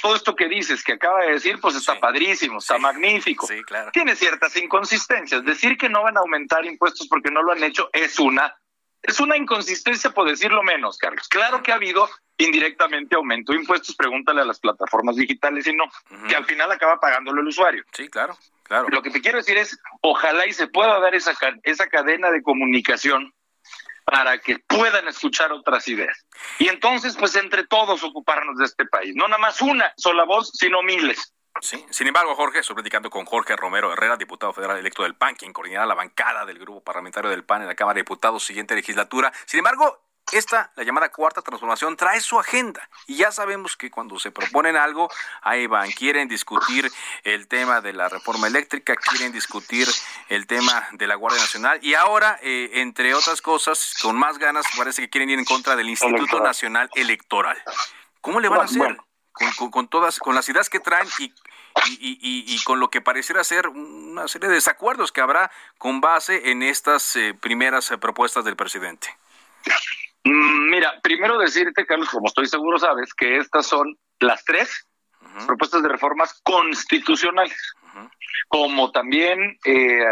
S13: Todo esto que dices, que acaba de decir, pues está padrísimo, está magnífico. Tiene ciertas inconsistencias. Decir que no van a aumentar impuestos porque no lo han hecho es una es una inconsistencia por decirlo menos, Carlos. Claro que ha habido indirectamente aumento de impuestos, pregúntale a las plataformas digitales y no, que al final acaba pagándolo el usuario.
S1: Sí, claro. Claro.
S13: Lo que te quiero decir es, ojalá y se pueda dar esa, esa cadena de comunicación para que puedan escuchar otras ideas. Y entonces, pues entre todos ocuparnos de este país. No nada más una sola voz, sino miles.
S1: Sí, sin embargo, Jorge, estoy platicando con Jorge Romero Herrera, diputado federal electo del PAN, quien coordinará la bancada del grupo parlamentario del PAN en la Cámara de Diputados siguiente legislatura. Sin embargo, esta, la llamada cuarta transformación, trae su agenda. Y ya sabemos que cuando se proponen algo, ahí van. Quieren discutir el tema de la reforma eléctrica, quieren discutir el tema de la Guardia Nacional. Y ahora, eh, entre otras cosas, con más ganas, parece que quieren ir en contra del Instituto Nacional Electoral. ¿Cómo le van a hacer? Con, todas, con las ideas que traen y y, con lo que pareciera ser una serie de desacuerdos que habrá con base en estas eh, primeras eh, propuestas del presidente.
S13: Mm, mira, primero decirte, Carlos, como estoy seguro sabes, que estas son las tres propuestas de reformas constitucionales. Como también eh,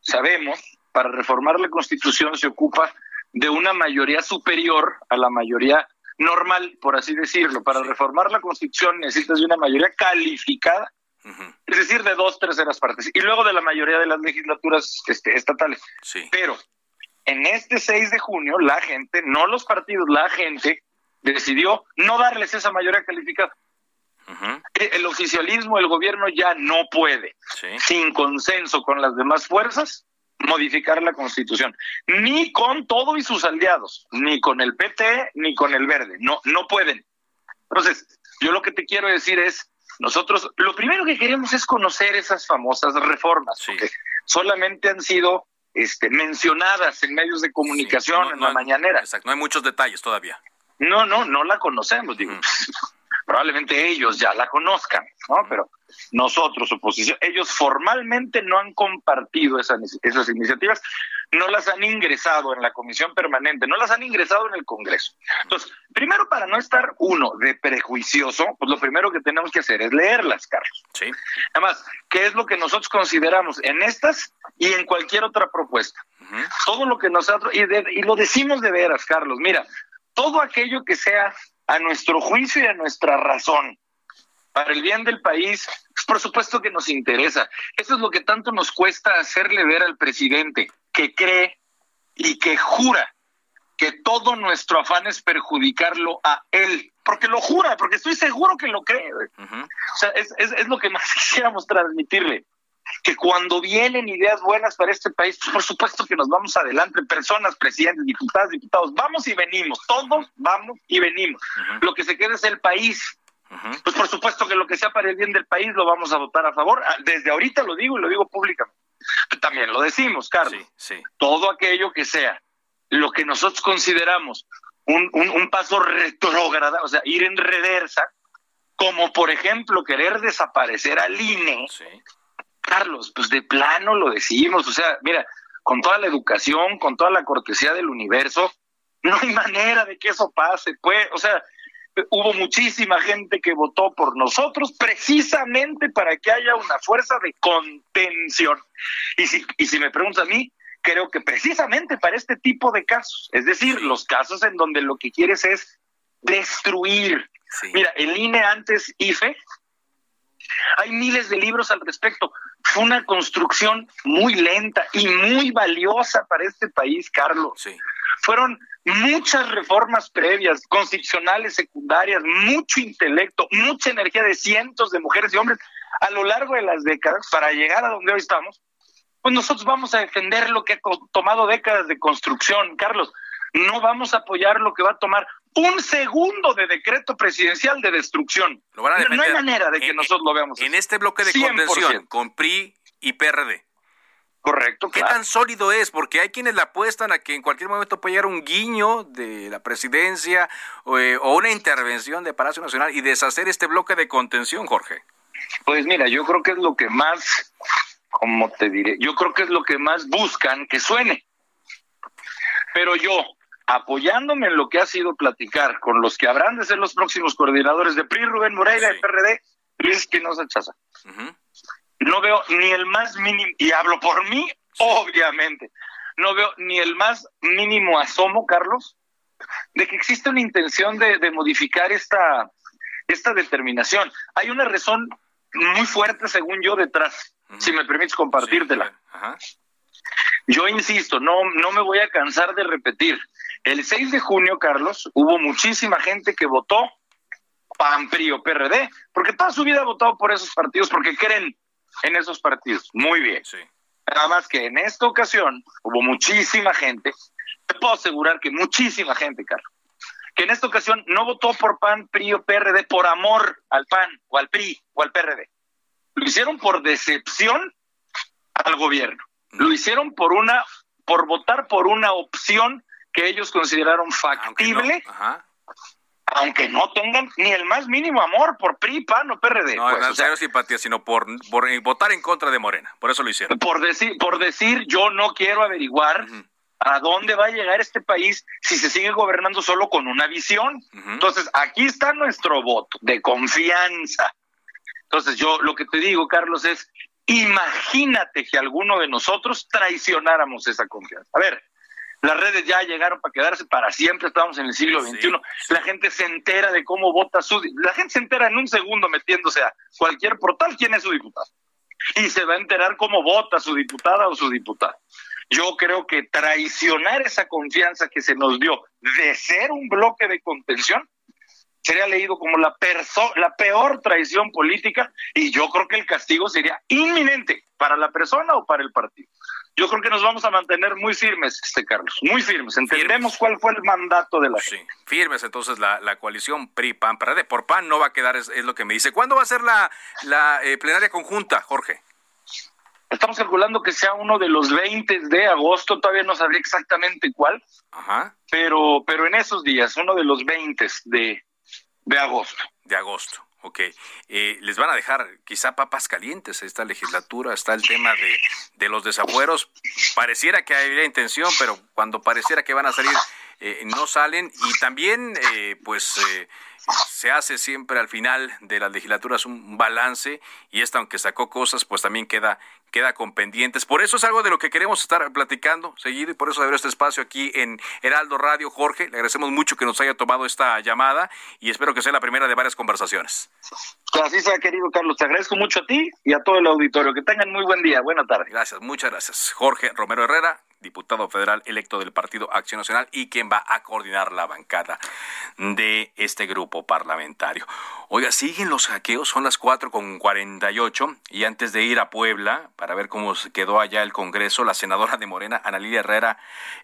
S13: sabemos, para reformar la constitución se ocupa de una mayoría superior a la mayoría normal, por así decirlo. Para reformar la constitución necesitas de una mayoría calificada, es decir, de dos terceras partes, y luego de la mayoría de las legislaturas este, estatales.
S1: Sí.
S13: Pero en este 6 de junio la gente, no los partidos, la gente decidió no darles esa mayoría calificada. E, el oficialismo, el gobierno ya no puede, sin consenso con las demás fuerzas, modificar la constitución, ni con todo y sus aliados, ni con el PT, ni con el verde, no, no pueden. Entonces, yo lo que te quiero decir es, nosotros lo primero que queremos es conocer esas famosas reformas, porque solamente han sido este, mencionadas en medios de comunicación en la mañanera.
S1: Exacto, no hay muchos detalles todavía.
S13: No, no, no la conocemos, digo. Probablemente ellos ya la conozcan, ¿no? Pero nosotros, oposición, ellos formalmente no han compartido esas, esas iniciativas, no las han ingresado en la comisión permanente, no las han ingresado en el Congreso. Entonces, primero para no estar uno de prejuicioso, pues lo primero que tenemos que hacer es leerlas, Carlos.
S1: Sí.
S13: Además, ¿qué es lo que nosotros consideramos en estas y en cualquier otra propuesta? Todo lo que nosotros, y, y lo decimos de veras, Carlos, mira, todo aquello que sea a nuestro juicio y a nuestra razón, para el bien del país, pues, por supuesto que nos interesa. Eso es lo que tanto nos cuesta hacerle ver al presidente, que cree y que jura que todo nuestro afán es perjudicarlo a él, porque lo jura, porque estoy seguro que lo cree. O sea, es, es, es, lo que más quisiéramos transmitirle, que cuando vienen ideas buenas para este país, pues por supuesto que nos vamos adelante, personas, presidentes, diputados, diputados, vamos y venimos, todos vamos y venimos. Lo que se queda es el país. Pues por supuesto que lo que sea para el bien del país lo vamos a votar a favor. Desde ahorita lo digo y lo digo públicamente. También lo decimos, Carlos.
S1: Sí, sí.
S13: Todo aquello que sea lo que nosotros consideramos un, un, un paso retrógrado, o sea, ir en reversa, como por ejemplo querer desaparecer al INE,
S1: sí.
S13: Carlos, pues de plano lo decimos, o sea, mira, con toda la educación, con toda la cortesía del universo, no hay manera de que eso pase, pues, o sea, hubo muchísima gente que votó por nosotros precisamente para que haya una fuerza de contención. Y si, y si me preguntas a mí, creo que precisamente para este tipo de casos, es decir, los casos en donde lo que quieres es destruir.
S1: Sí.
S13: Mira, el INE antes IFE, hay miles de libros al respecto. Fue una construcción muy lenta y muy valiosa para este país, Carlos.
S1: Sí.
S13: Fueron muchas reformas previas, constitucionales, secundarias, mucho intelecto, mucha energía de cientos de mujeres y hombres a lo largo de las décadas para llegar a donde hoy estamos. Pues nosotros vamos a defender lo que ha tomado décadas de construcción, Carlos. No vamos a apoyar lo que va a tomar un segundo de decreto presidencial de destrucción.
S1: Lo van a
S13: no, no hay manera de que
S1: En-
S13: nosotros lo veamos.
S1: En
S13: así.
S1: este bloque de
S13: 100%.
S1: contención con PRI y PRD.
S13: Correcto,
S1: ¿Qué
S13: claro.
S1: tan sólido es? Porque hay quienes le apuestan a que en cualquier momento puede llegar un guiño de la presidencia o, eh, o una intervención de Palacio Nacional y deshacer este bloque de contención, Jorge.
S13: Pues mira, yo creo que es lo que más, como te diré, yo creo que es lo que más buscan que suene. Pero yo, apoyándome en lo que ha sido platicar con los que habrán de ser los próximos coordinadores de PRI, Rubén Moreira,
S1: Sí.
S13: de PRD, Luis Espinosa Chaza.
S1: Ujú.
S13: No veo ni el más mínimo, y hablo por mí, obviamente, no veo ni el más mínimo asomo, Carlos, de que existe una intención de, de modificar esta, esta determinación. Hay una razón muy fuerte, según yo, detrás, si me permites compartírtela.
S1: Ajá.
S13: Yo insisto, no, no me voy a cansar de repetir. El 6 de junio, Carlos, hubo muchísima gente que votó PAN, PRI o PRD, porque toda su vida ha votado por esos partidos, porque creen en esos partidos. Muy bien.
S1: Sí.
S13: Nada más que en esta ocasión hubo muchísima gente, te puedo asegurar que muchísima gente, Carlos, que en esta ocasión no votó por PAN, PRI o PRD por amor al PAN o al PRI o al PRD. Lo hicieron por decepción al gobierno. Lo hicieron por una, por votar por una opción que ellos consideraron
S1: Aunque no,
S13: factible,
S1: ajá.
S13: aunque no tengan ni el más mínimo amor por PRI, PAN o PRD.
S1: No,
S13: pues,
S1: no
S13: o sea,
S1: simpatía, sino por, por eh, votar en contra de Morena. Por eso lo hicieron.
S13: por decir, por decir, yo no quiero averiguar a dónde va a llegar este país si se sigue gobernando solo con una visión. Entonces, aquí está nuestro voto de confianza. Entonces, yo lo que te digo, Carlos, es imagínate que alguno de nosotros traicionáramos esa confianza. A ver, las redes ya llegaron para quedarse para siempre, estamos en el siglo
S1: Sí,
S13: XXI. La gente se entera de cómo vota su... La gente se entera en un segundo metiéndose a cualquier portal quién es su diputado. Y se va a enterar cómo vota su diputada o su diputado. Yo creo que traicionar esa confianza que se nos dio de ser un bloque de contención sería leído como la, perso la peor traición política y yo creo que el castigo sería inminente para la persona o para el partido. Yo creo que nos vamos a mantener muy firmes, este Carlos, muy firmes. Entendemos cuál fue el mandato de la
S1: Sí,
S13: gente.
S1: firmes entonces la, la coalición PRI-PAN-PRD. Por PAN no va a quedar, es, es lo que me dice. ¿Cuándo va a ser la, la eh, plenaria conjunta, Jorge?
S13: estamos calculando que sea uno de los 20 de agosto, todavía no sabría exactamente cuál,
S1: Ajá.
S13: pero, pero en esos días, uno de los 20 de, de agosto.
S1: De agosto. Ok, eh, les van a dejar quizá papas calientes a esta legislatura, está el tema de, de los desafueros. Pareciera que hay intención, pero cuando pareciera que van a salir, eh, no salen. Y también, eh, pues, eh, se hace siempre al final de las legislaturas un balance y esta, aunque sacó cosas, pues también queda queda con pendientes. Por eso es algo de lo que queremos estar platicando seguido y por eso abre este espacio aquí en Heraldo Radio. Jorge, le agradecemos mucho que nos haya tomado esta llamada y espero que sea la primera de varias conversaciones.
S13: Que así sea, querido Carlos. Te agradezco mucho a ti y a todo el auditorio. Que tengan muy buen día. Buena tarde.
S1: Gracias, muchas gracias. Jorge Romero Herrera, diputado federal electo del Partido Acción Nacional y quien va a coordinar la bancada de este grupo parlamentario. Oiga, siguen los hackeos, son las 4 con 48 y antes de ir a Puebla para ver cómo quedó allá el Congreso, la senadora de Morena, Analía Herrera,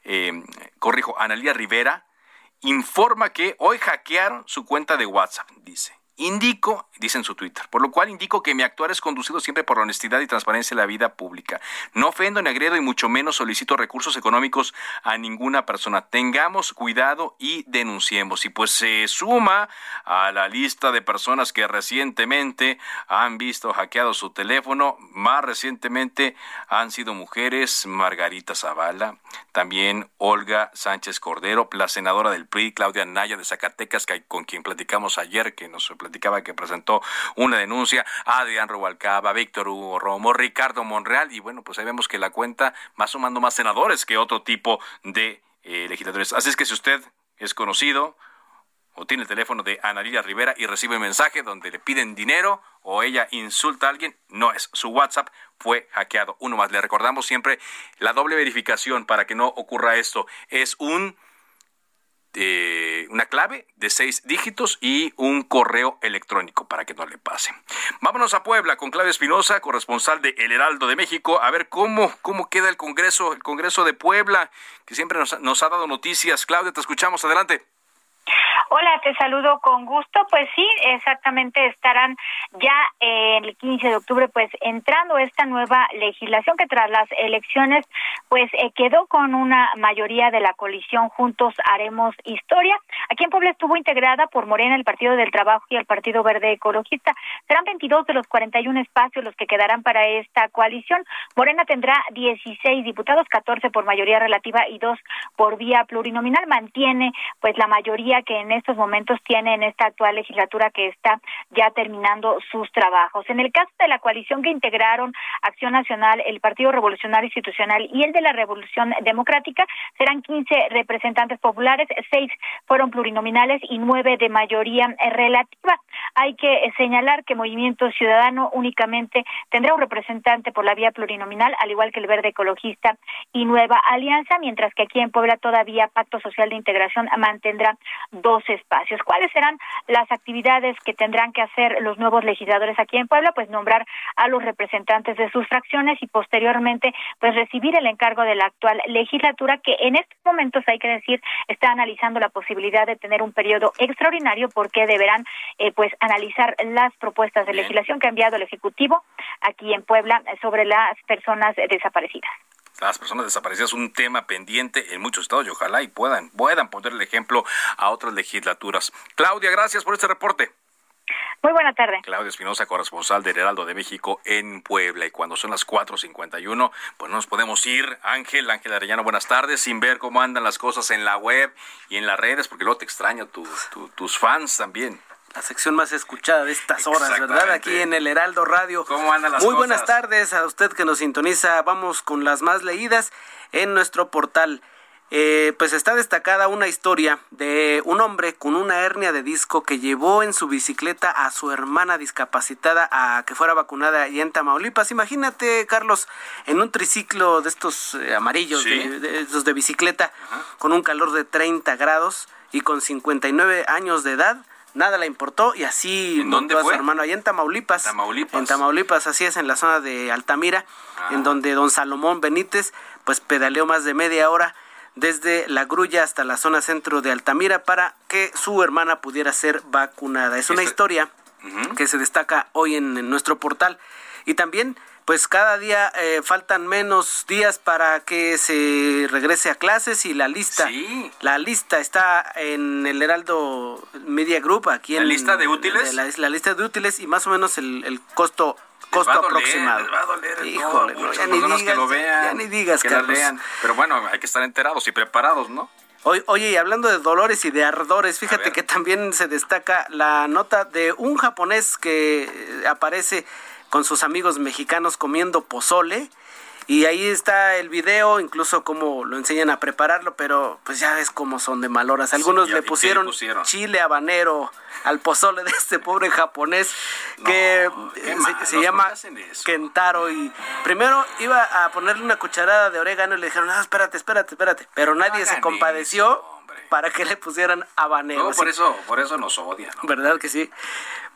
S1: eh, corrijo, Analía Rivera, informa que hoy hackearon su cuenta de WhatsApp, dice. Indico, dice en su Twitter, por lo cual indico que mi actuar es conducido siempre por la honestidad y transparencia en la vida pública. No ofendo ni agredo y mucho menos solicito recursos económicos a ninguna persona. Tengamos cuidado y denunciemos. Y pues se suma a la lista de personas que recientemente han visto hackeado su teléfono. Más recientemente han sido mujeres, Margarita Zavala, también Olga Sánchez Cordero, la senadora del PRI, Claudia Naya de Zacatecas, con quien platicamos ayer, que nos que presentó una denuncia, Adrián Rubalcaba, Víctor Hugo Romo, Ricardo Monreal, y bueno, pues ahí vemos que la cuenta va sumando más senadores que otro tipo de eh, legisladores. Así es que si usted es conocido o tiene el teléfono de Ana Lilia Rivera y recibe un mensaje donde le piden dinero o ella insulta a alguien, no es. Su WhatsApp fue hackeado. Uno más, le recordamos siempre la doble verificación para que no ocurra esto. Es un eh, una clave de seis dígitos y un correo electrónico para que no le pase. Vámonos a Puebla con Claudia Espinosa, corresponsal de El Heraldo de México, a ver cómo, cómo queda el Congreso, el Congreso de Puebla, que siempre nos, nos ha dado noticias. Claudia, te escuchamos, adelante.
S14: Hola, te saludo con gusto. Pues sí, exactamente estarán ya el 15 de octubre pues entrando esta nueva legislación que tras las elecciones pues eh, quedó con una mayoría de la coalición Juntos Haremos Historia. Aquí en Puebla estuvo integrada por Morena, el Partido del Trabajo y el Partido Verde Ecologista. Serán 22 de los 41 espacios los que quedarán para esta coalición. Morena tendrá 16 diputados, 14 por mayoría relativa y 2 por vía plurinominal. Mantiene pues la mayoría que en estos momentos tiene en esta actual legislatura que está ya terminando sus trabajos. En el caso de la coalición que integraron Acción Nacional, el Partido Revolucionario Institucional y el de la Revolución Democrática, serán 15 representantes populares, seis fueron plurinominales y nueve de mayoría relativa. Hay que señalar que Movimiento Ciudadano únicamente tendrá un representante por la vía plurinominal, al igual que el Verde Ecologista y Nueva Alianza, mientras que aquí en Puebla todavía Pacto Social de Integración mantendrá dos espacios. ¿Cuáles serán las actividades que tendrán que hacer los nuevos legisladores aquí en Puebla? Pues nombrar a los representantes de sus fracciones y posteriormente pues recibir el encargo de la actual legislatura que en estos momentos hay que decir está analizando la posibilidad de tener un periodo extraordinario porque deberán eh, pues analizar las propuestas de legislación que ha enviado el ejecutivo aquí en Puebla sobre las personas desaparecidas
S1: las personas desaparecidas un tema pendiente en muchos estados y ojalá y puedan, puedan poner el ejemplo a otras legislaturas. Claudia, gracias por este reporte.
S14: Muy buena tarde.
S1: Claudia Espinosa, corresponsal del Heraldo de México en Puebla. Y cuando son las 4.51, pues no nos podemos ir. Ángel, Ángel Arellano, buenas tardes, sin ver cómo andan las cosas en la web y en las redes, porque luego te extraño tus fans también
S15: la sección más escuchada de estas horas, ¿verdad? Aquí en el Heraldo Radio.
S1: ¿Cómo andan las
S15: Muy buenas tardes a usted que nos sintoniza. Vamos con las más leídas en nuestro portal. Eh, pues está destacada una historia de un hombre con una hernia de disco que llevó en su bicicleta a su hermana discapacitada a que fuera vacunada y en Tamaulipas. Imagínate, Carlos, en un triciclo de estos eh, amarillos, de, estos de bicicleta, con un calor de 30 grados y con 59 años de edad nada le importó y así
S1: montó a
S15: su hermano ahí en Tamaulipas. En Tamaulipas, así es, en la zona de Altamira, en ah. donde don Salomón Benítez pues pedaleó más de media hora desde la grulla hasta la zona centro de Altamira para que su hermana pudiera ser vacunada. Es una historia que se destaca hoy en, nuestro portal. Y también pues cada día eh, faltan menos días para que se regrese a clases y la lista, la lista está en el Heraldo Media Group aquí
S1: ¿La
S15: en
S1: lista de útiles?
S15: La, la lista de útiles y más o menos el, el costo costo aproximado.
S1: Híjole, ya, ni digas, que lo vean,
S15: ya ni digas,
S1: que la lean. Pero bueno, hay que estar enterados y preparados, ¿no?
S15: Oye, y hablando de dolores y de ardores, fíjate que también se destaca la nota de un japonés que eh, aparece con sus amigos mexicanos comiendo pozole. Y ahí está el video, incluso cómo lo enseñan a prepararlo, pero pues ya ves cómo son de maloras. Algunos le pusieron, pusieron, chile habanero al pozole de este pobre japonés que se, llama Kentaro. Y primero iba a ponerle una cucharada de orégano y le dijeron, no, espérate, espérate, espérate, pero nadie se compadeció para que le pusieran habanero.
S1: No, por eso, por eso nos odian.
S15: ¿Verdad que sí?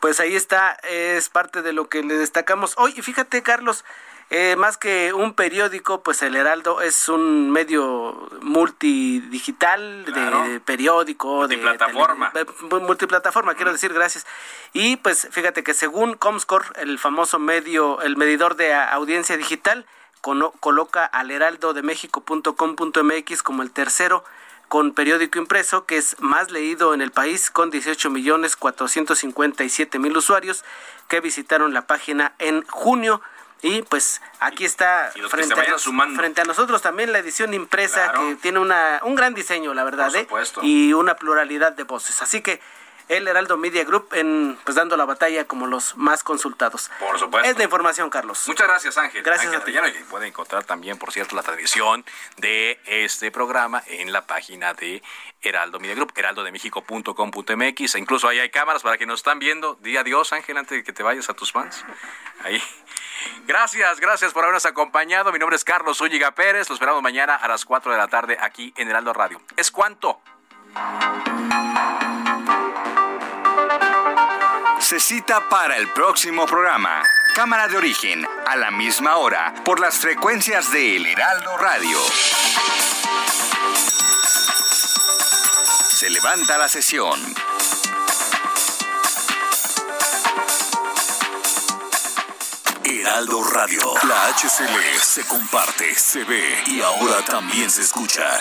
S15: Pues ahí está, es parte de lo que le destacamos hoy. Y fíjate, Carlos, eh, más que un periódico, pues el Heraldo es un medio multidigital, de periódico,
S1: multiplataforma.
S15: De, multiplataforma, quiero decir, gracias. Y pues fíjate que según Comscore, el famoso medio, el medidor de audiencia digital, coloca al heraldo de México.com.mx como el tercero con periódico impreso, que es más leído en el país, con 18 millones 457 mil usuarios que visitaron la página en junio. Y pues aquí está frente, a frente, a nosotros también la edición impresa que tiene una, un gran diseño, la verdad, ¿eh? y una pluralidad de voces. Así que el Heraldo Media Group en pues dando la batalla como los más consultados.
S1: Por supuesto.
S15: Es la información, Carlos.
S1: Muchas gracias, Ángel.
S15: Gracias
S1: Ángel a ti. puede encontrar también, por cierto, la transmisión de este programa en la página de Heraldo Media Group, heraldodemexico.com.mx. E incluso ahí hay cámaras para que nos están viendo. Di adiós, Ángel, antes de que te vayas a tus fans. Ahí. Gracias, gracias por habernos acompañado. Mi nombre es Carlos Úñiga Pérez. Lo esperamos mañana a las 4 de la tarde aquí en Heraldo Radio. ¿Es cuánto?
S16: Se cita para el próximo programa. Cámara de origen, a la misma hora, por las frecuencias de El Heraldo Radio. Se levanta la sesión. Heraldo Radio. La HCL se comparte, se ve y ahora también se escucha.